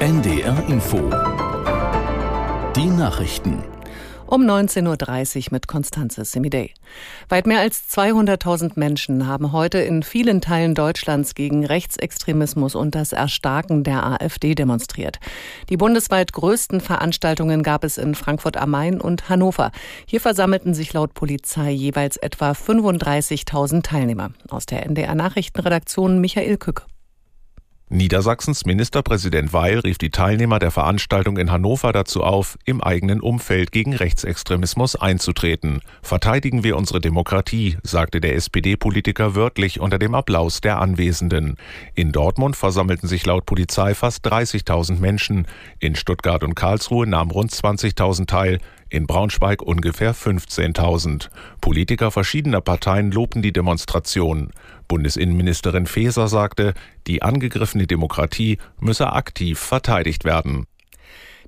NDR Info. Die Nachrichten. Um 19.30 Uhr mit Konstanze Semidey. Weit mehr als 200.000 Menschen haben heute in vielen Teilen Deutschlands gegen Rechtsextremismus und das Erstarken der AfD demonstriert. Die bundesweit größten Veranstaltungen gab es in Frankfurt am Main und Hannover. Hier versammelten sich laut Polizei jeweils etwa 35.000 Teilnehmer. Aus der NDR Nachrichtenredaktion Michael Kück. Niedersachsens Ministerpräsident Weil rief die Teilnehmer der Veranstaltung in Hannover dazu auf, im eigenen Umfeld gegen Rechtsextremismus einzutreten. Verteidigen wir unsere Demokratie, sagte der SPD-Politiker wörtlich unter dem Applaus der Anwesenden. In Dortmund versammelten sich laut Polizei fast 30.000 Menschen. In Stuttgart und Karlsruhe nahmen rund 20.000 teil in Braunschweig ungefähr 15.000. Politiker verschiedener Parteien lobten die Demonstration. Bundesinnenministerin Faeser sagte, die angegriffene Demokratie müsse aktiv verteidigt werden.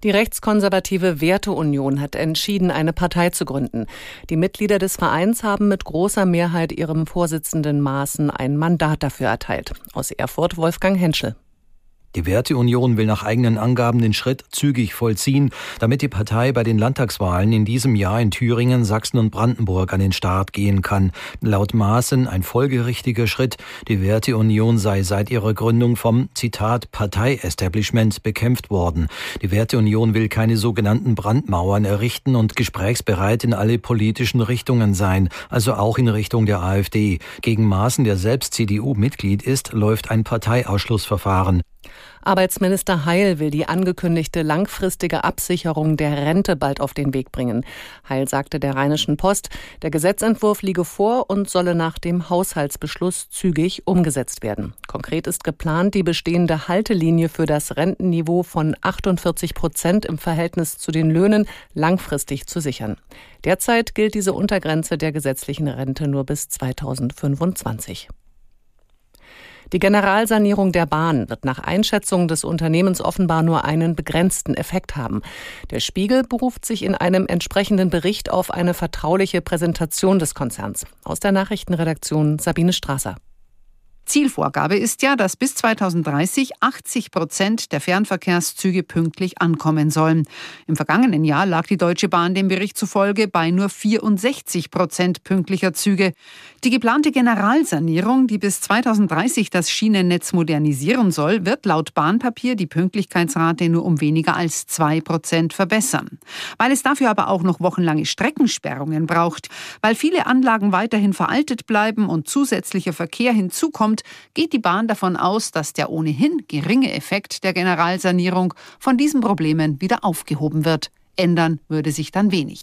Die rechtskonservative Werteunion hat entschieden, eine Partei zu gründen. Die Mitglieder des Vereins haben mit großer Mehrheit ihrem Vorsitzenden Maaßen ein Mandat dafür erteilt. Aus Erfurt Wolfgang Henschel. Die Werteunion will nach eigenen Angaben den Schritt zügig vollziehen, damit die Partei bei den Landtagswahlen in diesem Jahr in Thüringen, Sachsen und Brandenburg an den Start gehen kann. Laut Maaßen ein folgerichtiger Schritt. Die Werteunion sei seit ihrer Gründung vom Zitat Partei-Establishment bekämpft worden. Die Werteunion will keine sogenannten Brandmauern errichten und gesprächsbereit in alle politischen Richtungen sein, also auch in Richtung der AfD. Gegen Maaßen, der selbst CDU-Mitglied ist, läuft ein Parteiausschlussverfahren. Arbeitsminister Heil will die angekündigte langfristige Absicherung der Rente bald auf den Weg bringen. Heil sagte der Rheinischen Post, der Gesetzentwurf liege vor und solle nach dem Haushaltsbeschluss zügig umgesetzt werden. Konkret ist geplant, die bestehende Haltelinie für das Rentenniveau von 48 Prozent im Verhältnis zu den Löhnen langfristig zu sichern. Derzeit gilt diese Untergrenze der gesetzlichen Rente nur bis 2025. Die Generalsanierung der Bahn wird nach Einschätzung des Unternehmens offenbar nur einen begrenzten Effekt haben. Der Spiegel beruft sich in einem entsprechenden Bericht auf eine vertrauliche Präsentation des Konzerns. Aus der Nachrichtenredaktion Sabine Strasser. Zielvorgabe ist ja, dass bis 2030 80 Prozent der Fernverkehrszüge pünktlich ankommen sollen. Im vergangenen Jahr lag die Deutsche Bahn dem Bericht zufolge bei nur 64 Prozent pünktlicher Züge. Die geplante Generalsanierung, die bis 2030 das Schienennetz modernisieren soll, wird laut Bahnpapier die Pünktlichkeitsrate nur um weniger als zwei Prozent verbessern. Weil es dafür aber auch noch wochenlange Streckensperrungen braucht, weil viele Anlagen weiterhin veraltet bleiben und zusätzlicher Verkehr hinzukommt, geht die Bahn davon aus, dass der ohnehin geringe Effekt der Generalsanierung von diesen Problemen wieder aufgehoben wird. Ändern würde sich dann wenig.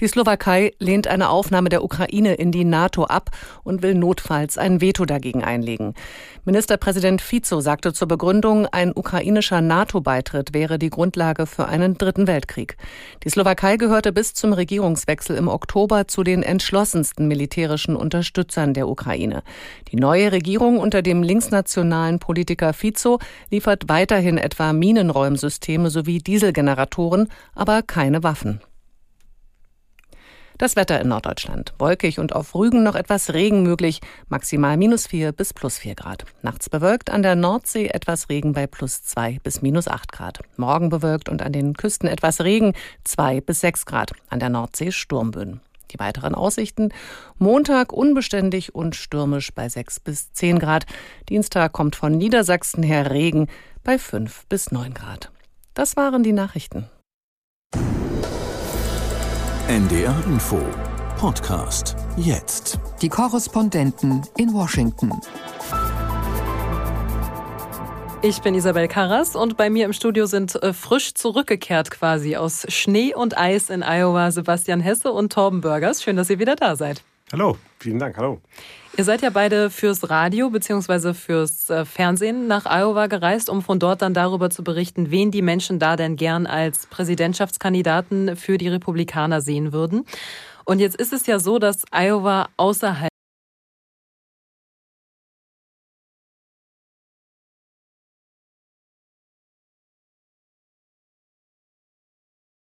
Die Slowakei lehnt eine Aufnahme der Ukraine in die NATO ab und will notfalls ein Veto dagegen einlegen. Ministerpräsident Fico sagte zur Begründung, ein ukrainischer NATO-Beitritt wäre die Grundlage für einen dritten Weltkrieg. Die Slowakei gehörte bis zum Regierungswechsel im Oktober zu den entschlossensten militärischen Unterstützern der Ukraine. Die neue Regierung unter dem linksnationalen Politiker Fico liefert weiterhin etwa Minenräumsysteme sowie Dieselgeneratoren, aber keine Waffen. Das Wetter in Norddeutschland. Wolkig und auf Rügen noch etwas Regen möglich. Maximal minus vier bis plus vier Grad. Nachts bewölkt an der Nordsee etwas Regen bei plus zwei bis minus acht Grad. Morgen bewölkt und an den Küsten etwas Regen zwei bis sechs Grad. An der Nordsee Sturmböen. Die weiteren Aussichten. Montag unbeständig und stürmisch bei sechs bis zehn Grad. Dienstag kommt von Niedersachsen her Regen bei fünf bis neun Grad. Das waren die Nachrichten. NDR Info Podcast jetzt. Die Korrespondenten in Washington. Ich bin Isabel Karras und bei mir im Studio sind äh, frisch zurückgekehrt quasi aus Schnee und Eis in Iowa Sebastian Hesse und Torben Burgers. Schön, dass ihr wieder da seid. Hallo, vielen Dank, hallo. Ihr seid ja beide fürs Radio bzw. fürs äh, Fernsehen nach Iowa gereist, um von dort dann darüber zu berichten, wen die Menschen da denn gern als Präsidentschaftskandidaten für die Republikaner sehen würden. Und jetzt ist es ja so, dass Iowa außerhalb